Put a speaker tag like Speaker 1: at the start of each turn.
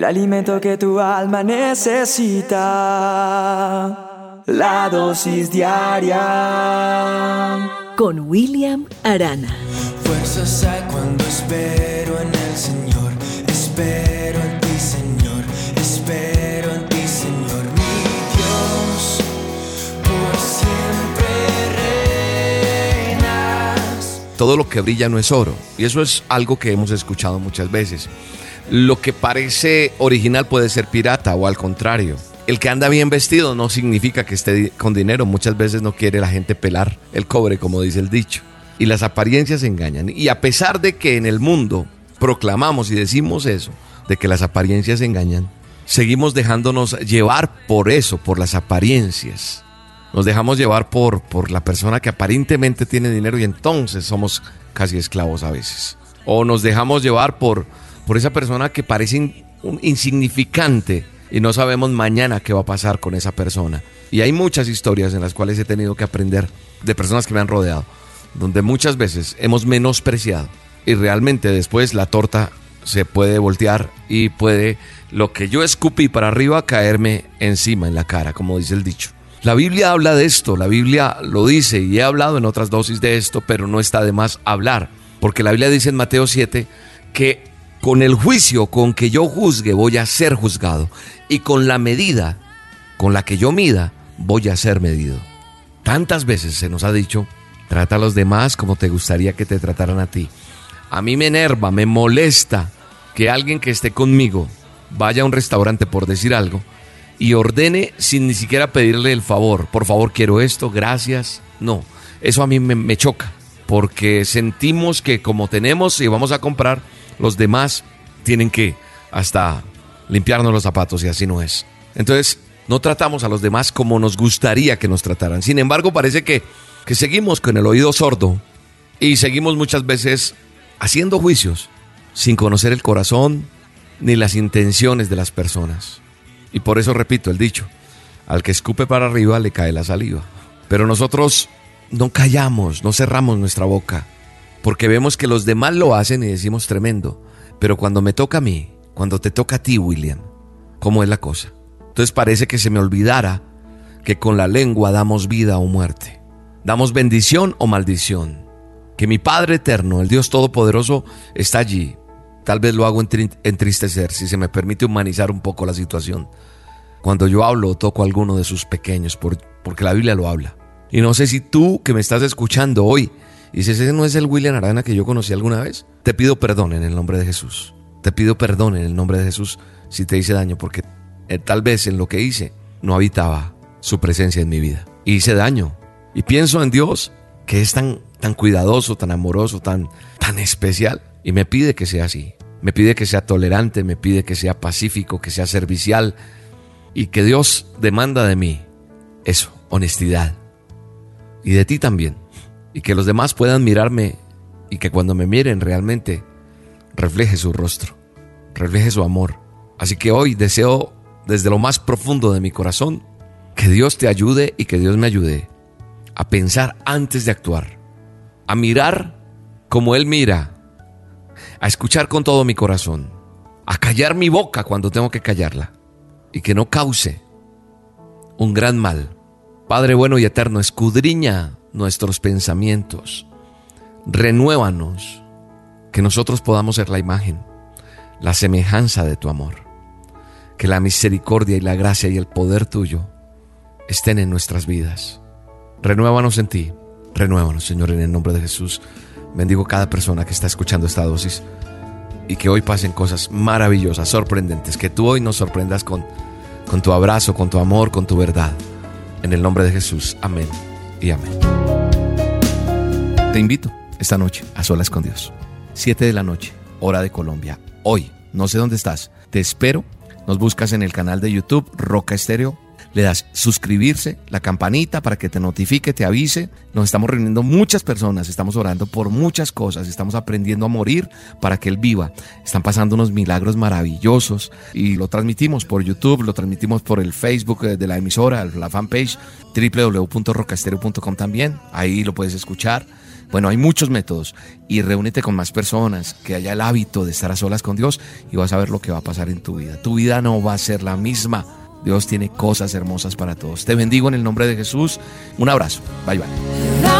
Speaker 1: el alimento que tu alma necesita. La dosis diaria.
Speaker 2: Con William Arana.
Speaker 3: Fuerzas hay cuando espero en el Señor. Espero en ti, Señor. Espero en ti, Señor. Mi Dios, por siempre reinas.
Speaker 4: todo lo que brilla no es oro. Y eso es algo que hemos escuchado muchas veces. Lo que parece original puede ser pirata o al contrario. El que anda bien vestido no significa que esté con dinero. Muchas veces no quiere la gente pelar el cobre, como dice el dicho. Y las apariencias engañan. Y a pesar de que en el mundo proclamamos y decimos eso, de que las apariencias engañan, seguimos dejándonos llevar por eso, por las apariencias. Nos dejamos llevar por, por la persona que aparentemente tiene dinero y entonces somos casi esclavos a veces. O nos dejamos llevar por, por esa persona que parece un insignificante y no sabemos mañana qué va a pasar con esa persona. Y hay muchas historias en las cuales he tenido que aprender de personas que me han rodeado, donde muchas veces hemos menospreciado y realmente después la torta se puede voltear y puede lo que yo escupí para arriba caerme encima en la cara, como dice el dicho. La Biblia habla de esto, la Biblia lo dice y he hablado en otras dosis de esto, pero no está de más hablar, porque la Biblia dice en Mateo 7 que con el juicio con que yo juzgue voy a ser juzgado y con la medida con la que yo mida voy a ser medido. Tantas veces se nos ha dicho, trata a los demás como te gustaría que te trataran a ti. A mí me enerva, me molesta que alguien que esté conmigo vaya a un restaurante por decir algo y ordene sin ni siquiera pedirle el favor. Por favor, quiero esto, gracias. No, eso a mí me, choca porque sentimos que como tenemos y vamos a comprar, los demás tienen que hasta limpiarnos los zapatos y así no es. Entonces, no tratamos a los demás como nos gustaría que nos trataran. Sin embargo, parece que, que seguimos con el oído sordo y seguimos muchas veces haciendo juicios sin conocer el corazón ni las intenciones de las personas. Y por eso repito el dicho, al que escupe para arriba le cae la saliva. Pero nosotros no callamos, no cerramos nuestra boca, porque vemos que los demás lo hacen y decimos tremendo. Pero cuando me toca a mí, cuando te toca a ti, William, ¿cómo es la cosa? Entonces parece que se me olvidara que con la lengua damos vida o muerte, damos bendición o maldición, que mi Padre eterno, el Dios Todopoderoso, está allí. Tal vez lo hago entri- entristecer, si se me permite humanizar un poco la situación. Cuando yo hablo toco a alguno de sus pequeños, por- porque la Biblia lo habla. Y no sé si tú que me estás escuchando hoy, dices, ese no es el William Arana que yo conocí alguna vez. Te pido perdón en el nombre de Jesús. Te pido perdón en el nombre de Jesús si te hice daño, porque eh, tal vez en lo que hice no habitaba su presencia en mi vida. Y hice daño. Y pienso en Dios, que es tan, tan cuidadoso, tan amoroso, tan, tan especial. Y me pide que sea así. Me pide que sea tolerante, me pide que sea pacífico, que sea servicial. Y que Dios demanda de mí eso, honestidad. Y de ti también. Y que los demás puedan mirarme y que cuando me miren realmente refleje su rostro, refleje su amor. Así que hoy deseo desde lo más profundo de mi corazón que Dios te ayude y que Dios me ayude a pensar antes de actuar, a mirar como Él mira, a escuchar con todo mi corazón, a callar mi boca cuando tengo que callarla y que no cause un gran mal. Padre bueno y eterno, escudriña nuestros pensamientos, renuévanos, que nosotros podamos ser la imagen, la semejanza de tu amor, que la misericordia y la gracia y el poder tuyo estén en nuestras vidas. Renuévanos en ti, renuévanos Señor en el nombre de Jesús. Bendigo cada persona que está escuchando esta dosis y que hoy pasen cosas maravillosas, sorprendentes, que tú hoy nos sorprendas con, con tu abrazo, con tu amor, con tu verdad. En el nombre de Jesús, amén y amén. Te invito esta noche a solas con Dios. 7 de la noche, hora de Colombia. Hoy, no sé dónde estás. Te espero. Nos buscas en el canal de YouTube Roca Estéreo. Le das suscribirse, la campanita para que te notifique, te avise. Nos estamos reuniendo muchas personas, estamos orando por muchas cosas, estamos aprendiendo a morir para que Él viva. Están pasando unos milagros maravillosos y lo transmitimos por YouTube, lo transmitimos por el Facebook eh, de la emisora, la fanpage www.rocastereo.com también. Ahí lo puedes escuchar
Speaker 5: Bueno, hay muchos métodos y reúnete con más personas, que haya el hábito de estar a solas con Dios y vas a ver lo que va a pasar en tu vida. Tu vida no va a ser la misma. Dios tiene cosas hermosas para todos. Te bendigo en el nombre de Jesús. Un abrazo. Bye bye.